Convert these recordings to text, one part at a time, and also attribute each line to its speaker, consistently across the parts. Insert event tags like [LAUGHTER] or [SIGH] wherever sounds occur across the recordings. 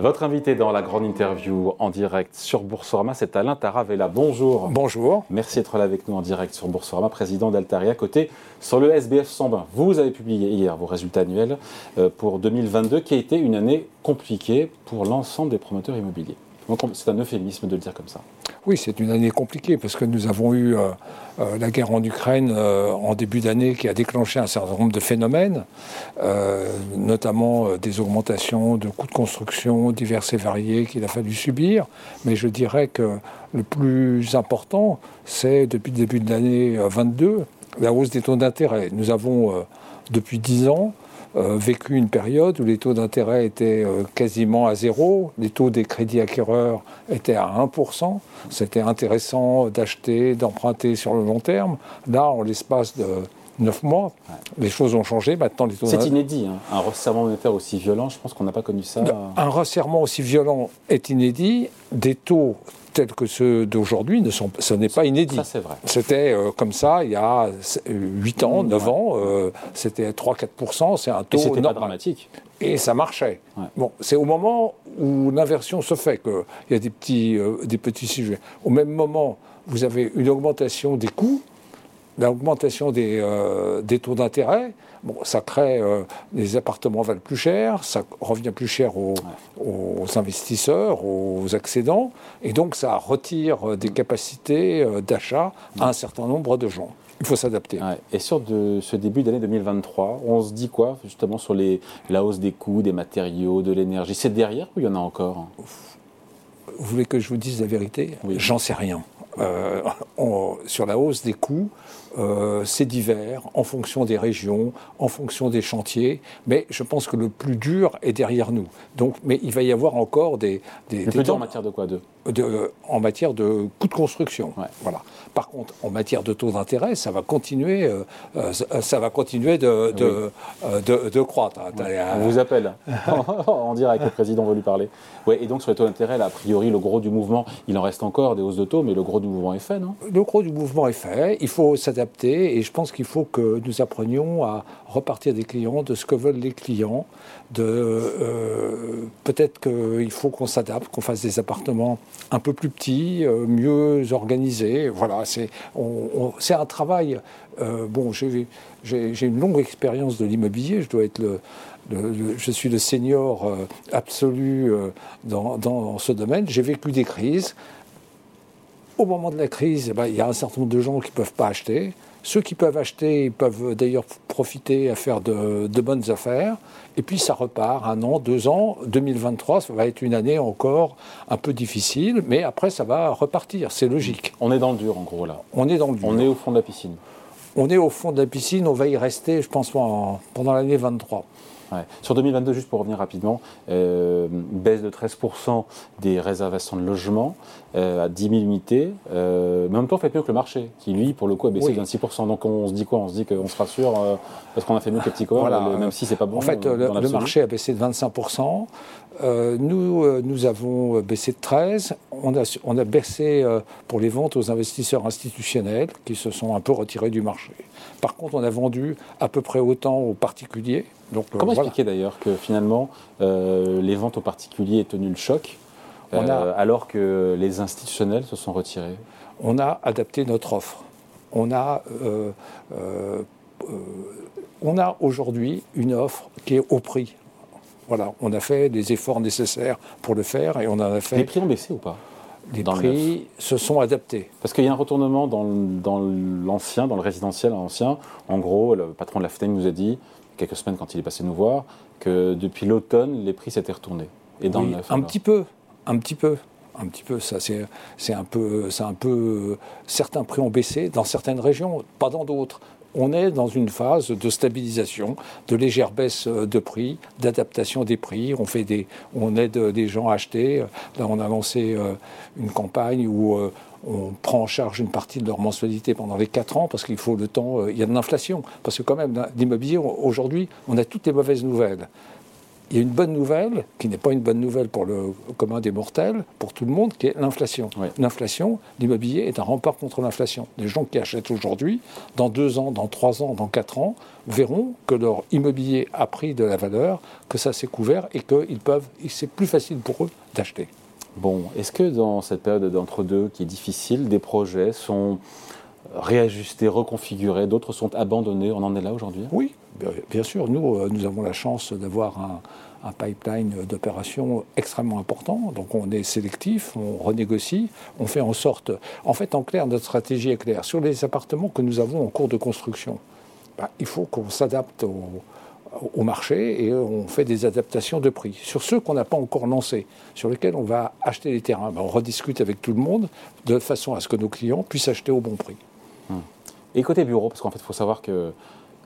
Speaker 1: Votre invité dans la grande interview en direct sur Boursorama, c'est Alain Taravella. Bonjour.
Speaker 2: Bonjour.
Speaker 1: Merci d'être là avec nous en direct sur Boursorama, président d'Altaria. Côté sur le SBF 120, vous avez publié hier vos résultats annuels euh, pour 2022, qui a été une année compliquée pour l'ensemble des promoteurs immobiliers. C'est un euphémisme de le dire comme ça.
Speaker 2: Oui, c'est une année compliquée parce que nous avons eu euh, euh, la guerre en Ukraine euh, en début d'année qui a déclenché un certain nombre de phénomènes, notamment des augmentations de coûts de construction divers et variés qu'il a fallu subir. Mais je dirais que le plus important, c'est depuis le début de l'année 22, la hausse des taux d'intérêt. Nous avons depuis 10 ans euh, vécu une période où les taux d'intérêt étaient euh, quasiment à zéro, les taux des crédits acquéreurs étaient à 1%. C'était intéressant d'acheter, d'emprunter sur le long terme. Là, en l'espace de 9 mois, les choses ont changé. Maintenant, les
Speaker 1: taux C'est inédit, hein. un resserrement monétaire aussi violent. Je pense qu'on n'a pas connu ça.
Speaker 2: Un resserrement aussi violent est inédit. Des taux tels que ceux d'aujourd'hui, ne sont, ce n'est pas inédit.
Speaker 1: Ça, c'est vrai.
Speaker 2: C'était euh, comme ça il y a 8 ans, 9 ans, euh, c'était 3-4%, c'est un taux
Speaker 1: Et pas dramatique.
Speaker 2: Et ça marchait. Bon, c'est au moment où l'inversion se fait qu'il y a des petits, euh, des petits sujets. Au même moment, vous avez une augmentation des coûts, l'augmentation des, des taux d'intérêt, Bon, ça crée euh, les appartements valent plus cher, ça revient plus cher aux, investisseurs, aux accédants, et donc ça retire euh, des capacités euh, d'achat à un certain nombre de gens. Il faut s'adapter.
Speaker 1: Et sur de, ce début d'année 2023, on se dit quoi justement sur les, la hausse des coûts, des matériaux, de l'énergie? C'est derrière ou il y en a encore?
Speaker 2: Vous voulez que je vous dise la vérité? J'en sais rien. sur la hausse des coûts, euh, c'est divers en fonction des régions, en fonction des chantiers, mais je pense que le plus dur est derrière nous. Donc, mais il va y avoir encore des. des
Speaker 1: le plus dur en matière de quoi? De
Speaker 2: en matière de coûts de construction. Voilà. Par contre, en matière de taux d'intérêt, ça va continuer, euh, euh, ça va continuer de, euh, de, de, croître.
Speaker 1: On vous appelle [LAUGHS] [LAUGHS] en direct, le président veut lui parler. Ouais, et donc sur les taux d'intérêt, a priori, le gros du mouvement, il en reste encore des hausses de taux, mais le gros du mouvement est fait, non?
Speaker 2: Le gros du mouvement est fait. Il faut s'adapter et je pense qu'il faut que nous apprenions à repartir des clients, de ce que veulent les clients. De peut-être qu'il faut qu'on s'adapte, qu'on fasse des appartements un peu plus petit, euh, mieux organisé. Voilà, c'est un travail. Euh, bon, j'ai une longue expérience de l'immobilier. Je dois être le, je suis le senior euh, absolu dans, dans, ce domaine. J'ai vécu des crises. Au moment de la crise, eh ben, il y a un certain nombre de gens qui ne peuvent pas acheter. Ceux qui peuvent acheter, ils peuvent d'ailleurs profiter à faire de, bonnes affaires. Et puis ça repart un an, deux ans. 2023, ça va être une année encore un peu difficile, mais après ça va repartir. C'est logique.
Speaker 1: On est dans le dur en gros là.
Speaker 2: On est dans le dur.
Speaker 1: On est au fond de la piscine.
Speaker 2: On est au fond de la piscine. On va y rester, je pense, pendant l'année 23.
Speaker 1: Sur 2022, juste pour revenir rapidement, euh, baisse de 13% des réservations de logements euh, à 10 000 unités. Euh, mais en même temps, fait mieux que le marché, qui lui, pour le coup, a baissé de 26%. Donc on se dit quoi? On se dit qu'on se rassure parce qu'on a fait mieux que les petits même si c'est pas bon.
Speaker 2: En fait, le, marché a baissé de 25%. Nous, nous avons baissé de 13%. On a, on a baissé pour les ventes aux investisseurs institutionnels qui se sont un peu retirés du marché. Par contre, on a vendu à peu près autant aux particuliers.
Speaker 1: Donc, euh, Comment expliquer d'ailleurs que finalement euh, les ventes aux particuliers aient tenu le choc euh, alors que les institutionnels se sont retirés?
Speaker 2: On a adapté notre offre. On a, on a aujourd'hui une offre qui est au prix. Voilà, on a fait des efforts nécessaires pour le faire et on en a fait.
Speaker 1: Les prix ont baissé ou pas
Speaker 2: les prix se sont adaptés.
Speaker 1: Parce qu'il y a un retournement dans, l'ancien, dans le résidentiel ancien. En gros, le patron de la FNEC nous a dit, quelques semaines quand il est passé nous voir, que depuis l'automne, les prix s'étaient retournés.
Speaker 2: Et dans le neuf, Un petit peu, un petit peu. Un petit peu, ça c'est un peu, c'est un peu. Certains prix ont baissé dans certaines régions, pas dans d'autres on est dans une phase de stabilisation, de légère baisse de prix, d'adaptation des prix. On, aide des gens à acheter. Là, on a lancé euh, une campagne où euh, on prend en charge une partie de leur mensualité pendant les 4 ans parce qu'il faut le temps. Euh, il y a de l'inflation. Parce que, quand même, l'immobilier, aujourd'hui, on a toutes les mauvaises nouvelles. Il y a une bonne nouvelle, qui n'est pas une bonne nouvelle pour le commun des mortels, pour tout le monde, qui est l'inflation. L'inflation, l'immobilier est un rempart contre l'inflation. Les gens qui achètent aujourd'hui, dans deux ans, dans trois ans, dans quatre ans, verront que leur immobilier a pris de la valeur, que ça s'est couvert et que peuvent, c'est plus facile pour eux d'acheter.
Speaker 1: Bon, est-ce que dans cette période d'entre-deux qui est difficile, des projets sont réajustés, reconfigurés, d'autres sont abandonnés On en est là aujourd'hui?
Speaker 2: Oui, bien sûr. Nous, euh, nous avons la chance d'avoir un, pipeline d'opérations extrêmement important. Donc on est sélectif, on renégocie, on fait en sorte... En fait, en clair, notre stratégie est claire. Sur les appartements que nous avons en cours de construction, bah, il faut qu'on s'adapte au, marché et on fait des adaptations de prix. Sur ceux qu'on n'a pas encore lancés, sur lesquels on va acheter les terrains, ben, on rediscute avec tout le monde de façon à ce que nos clients puissent acheter au bon prix.
Speaker 1: Hum. Et côté bureau, parce qu'en fait, il faut savoir que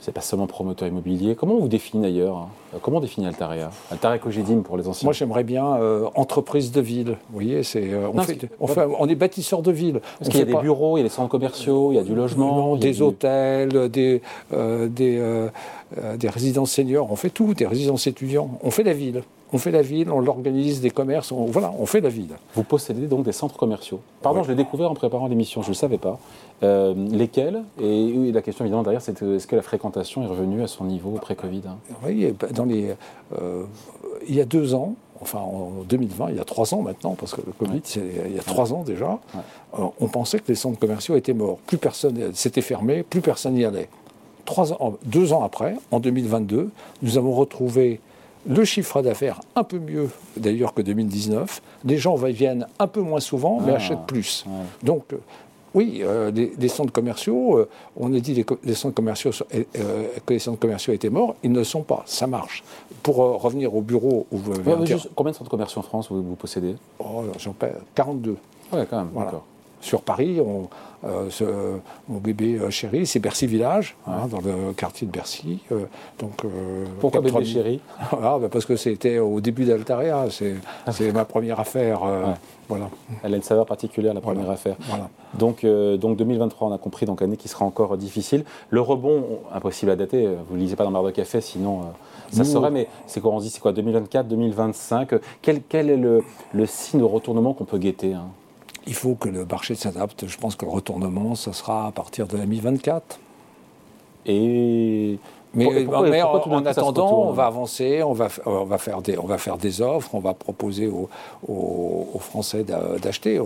Speaker 1: c'est pas seulement promoteur immobilier. Comment on vous définit d'ailleurs hein Comment on définit Altaria Altaria Cogedim pour les anciens
Speaker 2: Moi, j'aimerais bien euh, entreprise de ville. Vous voyez, c'est, euh, on, est bâtisseur de ville.
Speaker 1: Parce qu'il y a des bureaux, il y a des centres commerciaux, il y a du logement.
Speaker 2: des hôtels, des, euh, des, des résidences seniors. On fait tout, des résidences étudiants. On fait la ville on fait la ville, on l'organise, des commerces, on, voilà, on fait la ville.
Speaker 1: Vous possédez donc des centres commerciaux. Pardon, je l'ai découvert en préparant l'émission, je ne le savais pas. Euh, lesquels? Et la question évidemment derrière, c'est est-ce que la fréquentation est revenue à son niveau pré-Covid hein?
Speaker 2: Oui, dans les, euh, il y a deux ans, enfin en 2020, il y a trois ans maintenant, parce que le Covid, il y a trois ans déjà, euh, on pensait que les centres commerciaux étaient morts. Plus personne s'était fermé, plus personne n'y allait. Trois ans, deux ans après, en 2022, nous avons retrouvé le chiffre d'affaires un peu mieux d'ailleurs que 2019. Les gens viennent un peu moins souvent, mais ah, achètent plus. Donc, euh, oui, euh, les, centres commerciaux, euh, on a dit que les centres commerciaux, que les centres commerciaux étaient morts, ils ne le sont pas, ça marche. Pour revenir au bureau où vous
Speaker 1: Combien de centres commerciaux en France vous, vous possédez?
Speaker 2: Oh, J'en 42.
Speaker 1: Oui, quand même,
Speaker 2: Sur Paris, on, euh, mon bébé euh, chéri, c'est Bercy Village, hein, dans le quartier de Bercy. Euh,
Speaker 1: donc, Pourquoi bébé chéri [LAUGHS]
Speaker 2: bah, Parce que c'était au début d'Altaria, c'est ma première affaire. Voilà.
Speaker 1: Elle a une saveur particulière, la première affaire. Donc, donc 2023, on a compris, donc année qui sera encore difficile. Le rebond, impossible à dater, vous ne lisez pas dans le de café, sinon ça serait, mais c'est quoi On dit, c'est quoi 2024, 2025 quel, quel, est le, le signe de retournement qu'on peut guetter hein?
Speaker 2: Il faut que le marché s'adapte. Je pense que le retournement, ce sera à partir de la mi-24.
Speaker 1: Et
Speaker 2: mais, en, attendant, on va avancer, on va, on, va faire des, on va faire des offres, on va proposer aux, aux, Français d'acheter.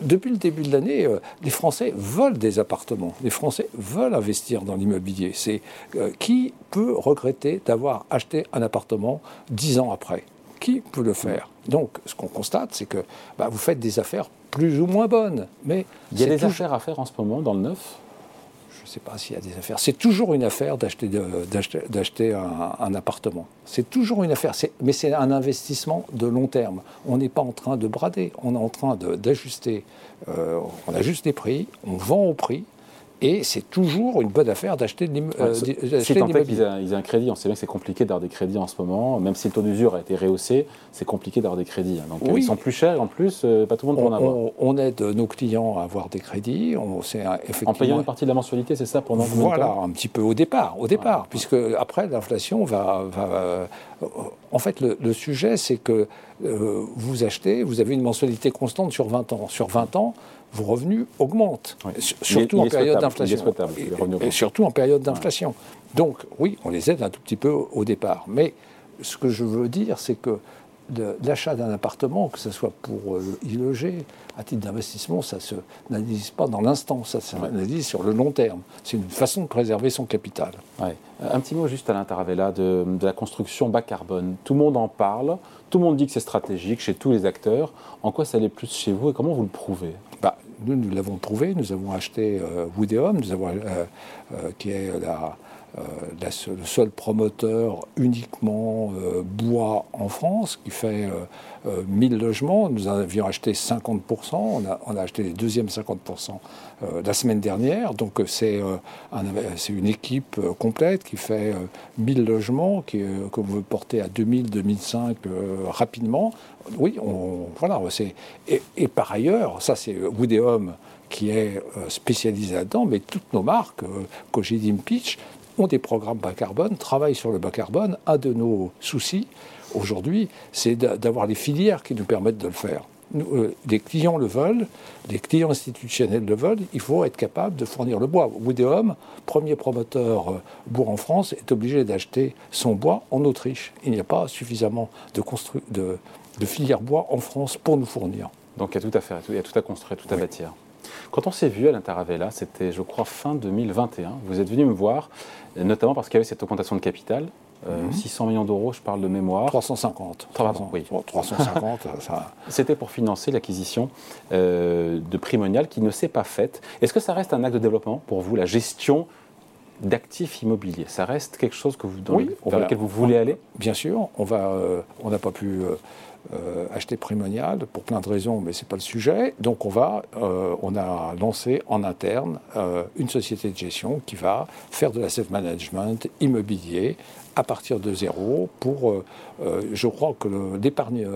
Speaker 2: Depuis le début de l'année, euh, les Français veulent des appartements. Les Français veulent investir dans l'immobilier. C'est euh, qui peut regretter d'avoir acheté un appartement dix ans après? Qui peut le faire Donc, ce qu'on constate, c'est que bah, vous faites des affaires plus ou moins bonne. Mais
Speaker 1: il y a des affaires à faire en ce moment dans le neuf?
Speaker 2: Je ne sais pas s'il y a des affaires. C'est toujours une affaire d'acheter, d'acheter, un, appartement. C'est toujours une affaire. mais c'est un investissement de long terme. On n'est pas en train de brader. On est en train d'ajuster. Euh, on ajuste les prix, on vend au prix. Et c'est toujours une bonne affaire d'acheter de l'immobilier.
Speaker 1: Euh, si tant qu'ils aient, un crédit, on sait bien que c'est compliqué d'avoir des crédits en ce moment, même si le taux d'usure a été rehaussé, c'est compliqué d'avoir des crédits. Hein. Donc ils sont plus chers en plus, euh, pas tout le monde peut en avoir.
Speaker 2: On, aide nos clients à avoir des crédits. On,
Speaker 1: effectivement... En payant une partie de la mensualité, c'est ça pendant
Speaker 2: Voilà, un petit peu au départ, au départ, puisque après l'inflation va, va, En fait, le, sujet, c'est que euh, vous achetez, vous avez une mensualité constante sur 20 ans. Sur 20 ans, vos revenus augmentent, surtout, en période d'inflation. Et, surtout en période d'inflation. Donc oui, on les aide un tout petit peu au départ. Mais ce que je veux dire, c'est que l'achat d'un appartement, que ce soit pour euh, y loger, à titre d'investissement, ça se n'analyse pas dans l'instant, ça s'analyse sur le long terme. C'est une façon de préserver son capital.
Speaker 1: Un petit mot juste à l'intérieur de, de la construction bas carbone. Tout le monde en parle, tout le monde dit que c'est stratégique chez tous les acteurs. En quoi ça l'est plus chez vous et comment vous le prouvez?
Speaker 2: Nous, nous l'avons prouvé. Nous avons acheté euh, nous avons, euh, euh, qui est la, euh, le seul promoteur uniquement bois en France, qui fait 1000 logements. Nous en avions acheté 50%. On a, acheté les deuxièmes 50% la semaine dernière. Donc c'est une équipe complète qui fait 1000 logements, qui, que vous porter à 2000, 2005 rapidement oui, voilà, et, et, par ailleurs, ça c'est Woodéum qui est euh, spécialisé là-dedans, mais toutes nos marques, euh, Cogedim Pitch, ont des programmes bas carbone, travaillent sur le bas carbone. Un de nos soucis aujourd'hui, c'est d'avoir les filières qui nous permettent de le faire. Euh, les clients le veulent, les clients institutionnels le veulent, il faut être capable de fournir le bois. Woodeum, premier promoteur euh, bois en France, est obligé d'acheter son bois en Autriche. Il n'y a pas suffisamment de, de, de filières bois en France pour nous fournir.
Speaker 1: Donc il y a tout à faire, il y a tout à construire, tout à bâtir. Quand on s'est vu à l'Intaravella, c'était je crois fin 2021, vous êtes venu me voir, notamment parce qu'il y avait cette augmentation de capital, 600 euh, mhm. millions d'euros, je parle de mémoire.
Speaker 2: 350.
Speaker 1: 300, oui.
Speaker 2: 350, ça...
Speaker 1: C'était pour financer l'acquisition euh, de Primonial qui ne s'est pas faite. Est-ce que ça reste un acte de développement pour vous, la gestion d'actifs immobiliers? Ça reste quelque chose que vous, dans lequel vous voulez aller?
Speaker 2: Bien sûr, on va, euh, on n'a pas pu euh, acheter Primonial pour plein de raisons, mais ce n'est pas le sujet. Donc on, va, euh, on a lancé en interne euh, une société de gestion qui va faire de l'asset management immobilier à partir de zéro pour, je crois que l'épargne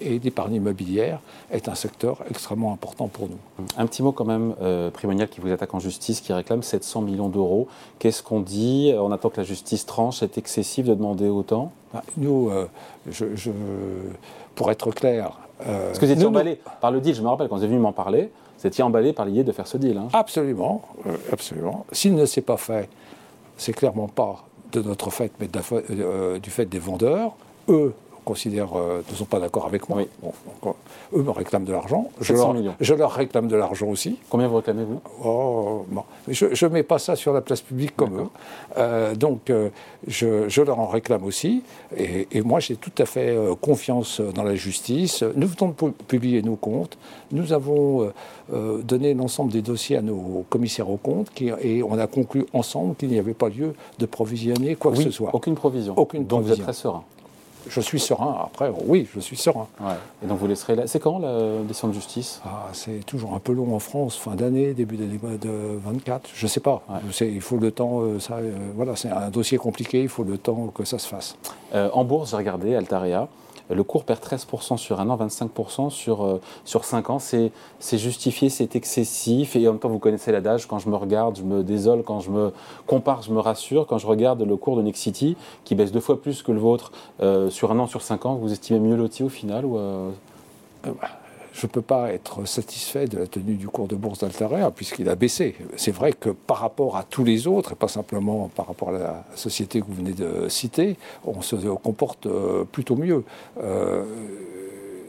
Speaker 2: et l'épargne immobilière est un secteur extrêmement important pour nous.
Speaker 1: Un petit mot quand même, Primonial qui vous attaque en justice, qui réclame 700 millions d'euros. Qu'est-ce qu'on dit? On attend que la justice tranche, c'est excessif de demander autant?
Speaker 2: Nous, euh, je, pour être clair.
Speaker 1: Euh, Parce que vous étiez emballé par le deal, je me rappelle, quand vous êtes venu m'en parler, vous étiez emballé par l'idée de faire ce deal. Hein.
Speaker 2: Absolument, euh, absolument. S'il ne s'est pas fait, c'est clairement pas de notre fait, mais du fait des vendeurs. Eux considèrent, euh, ne sont pas d'accord avec moi. eux me réclament de l'argent. Je leur, je leur, réclame de l'argent aussi.
Speaker 1: Combien vous réclamez-vous?
Speaker 2: Oh, Je ne mets pas ça sur la place publique comme eux. Euh, donc, euh, je, je, leur en réclame aussi. Et, et moi, j'ai tout à fait confiance dans la justice. Nous venons de publier nos comptes. Nous avons donné l'ensemble des dossiers à nos commissaires aux comptes qui, et on a conclu ensemble qu'il n'y avait pas lieu de provisionner quoi que ce soit.
Speaker 1: Aucune provision.
Speaker 2: Aucune
Speaker 1: donc
Speaker 2: provision.
Speaker 1: vous êtes très serein
Speaker 2: je suis serein. Après, oui, je suis serein.
Speaker 1: Et donc vous laisserez là. C'est quand la décision de justice?
Speaker 2: Ah, C'est toujours un peu long en France, fin d'année, début d'année de 24. Je ne sais pas. Il faut le temps. Euh, ça, euh, voilà, c'est un dossier compliqué. Il faut le temps que ça se fasse.
Speaker 1: Euh, en bourse, j'ai regardé Altaria. Le cours perd 13% sur un an, 25% sur, euh, sur 5 ans. C'est justifié, c'est excessif. Et en même temps, vous connaissez l'adage, quand je me regarde, je me désole. Quand je me compare, je me rassure. Quand je regarde le cours de Nexity, qui baisse deux fois plus que le vôtre euh, sur un an, sur 5 ans, vous estimez mieux loti au final euh,
Speaker 2: je ne peux pas être satisfait de la tenue du cours de bourse d'Altaria puisqu'il a baissé. C'est vrai que par rapport à tous les autres, et pas simplement par rapport à la société que vous venez de citer, on se comporte euh, plutôt mieux. Euh,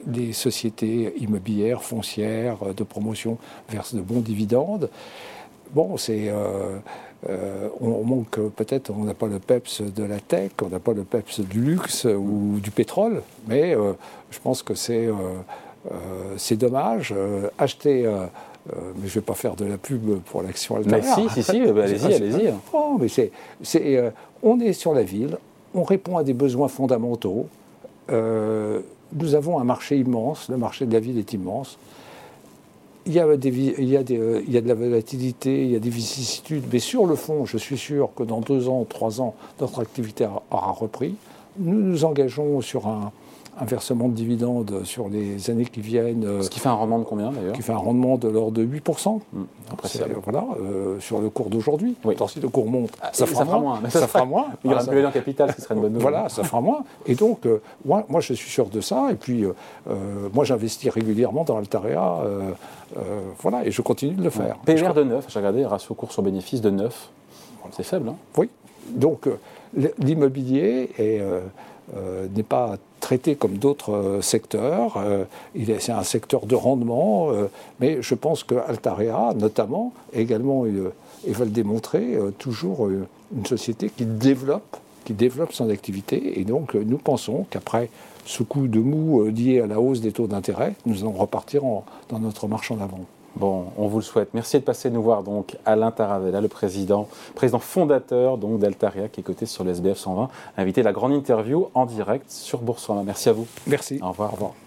Speaker 2: les sociétés immobilières, foncières, de promotion versent de bons dividendes. Bon, c'est. Euh, on manque peut-être, on n'a pas le PEPS de la tech, on n'a pas le PEPS du luxe ou du pétrole, mais je pense que c'est c'est dommage. Euh, acheter. Euh, mais je ne vais pas faire de la pub pour l'action
Speaker 1: Altaria. Mais si, si, si, bah, allez-y, allez-y.
Speaker 2: Oh, mais c'est, c'est, on est sur la ville, on répond à des besoins fondamentaux. nous avons un marché immense, le marché de la ville est immense. Il y, a des, il, y a des, il y a de la volatilité, il y a des vicissitudes, mais sur le fond, je suis sûr que dans deux ans, trois ans, notre activité aura repris. Nous nous engageons sur un, un versement de dividendes sur les années qui viennent.
Speaker 1: Ce qui fait un rendement de combien d'ailleurs
Speaker 2: Qui fait un rendement de l'ordre de 8%. Mmh, voilà, euh, sur le cours d'aujourd'hui.
Speaker 1: Oui.
Speaker 2: si le cours monte,
Speaker 1: ah, ça, fera, moins.
Speaker 2: ça, fera moins.
Speaker 1: Il y aura ah, plus en capital, ce serait une bonne nouvelle.
Speaker 2: Voilà, ça fera moins. Et donc, euh, moi, moi, je suis sûr de ça. Et puis, euh, moi, j'investis régulièrement dans Altaria. voilà, et je continue de le faire.
Speaker 1: PER de 9, j'ai regardé, ratio cours sur bénéfice de 9. C'est faible, hein
Speaker 2: Oui. Donc, l'immobilier n'est pas traité comme d'autres euh, secteurs. Euh, c'est un secteur de rendement, euh, mais je pense que Altaria, notamment, également, et va le démontrer, toujours une société qui développe, qui développe son activité. Et donc, nous pensons qu'après ce coup de mou lié à la hausse des taux d'intérêt, nous allons repartir dans notre marche en avant.
Speaker 1: Bon, on vous le souhaite. Merci de passer nous voir donc Alain Taravella, le président, président fondateur donc d'Altaria, qui est coté sur le SBF 120, invité la grande interview en direct sur Boursorama. Merci à vous.
Speaker 2: Merci.
Speaker 1: Au revoir. Au revoir.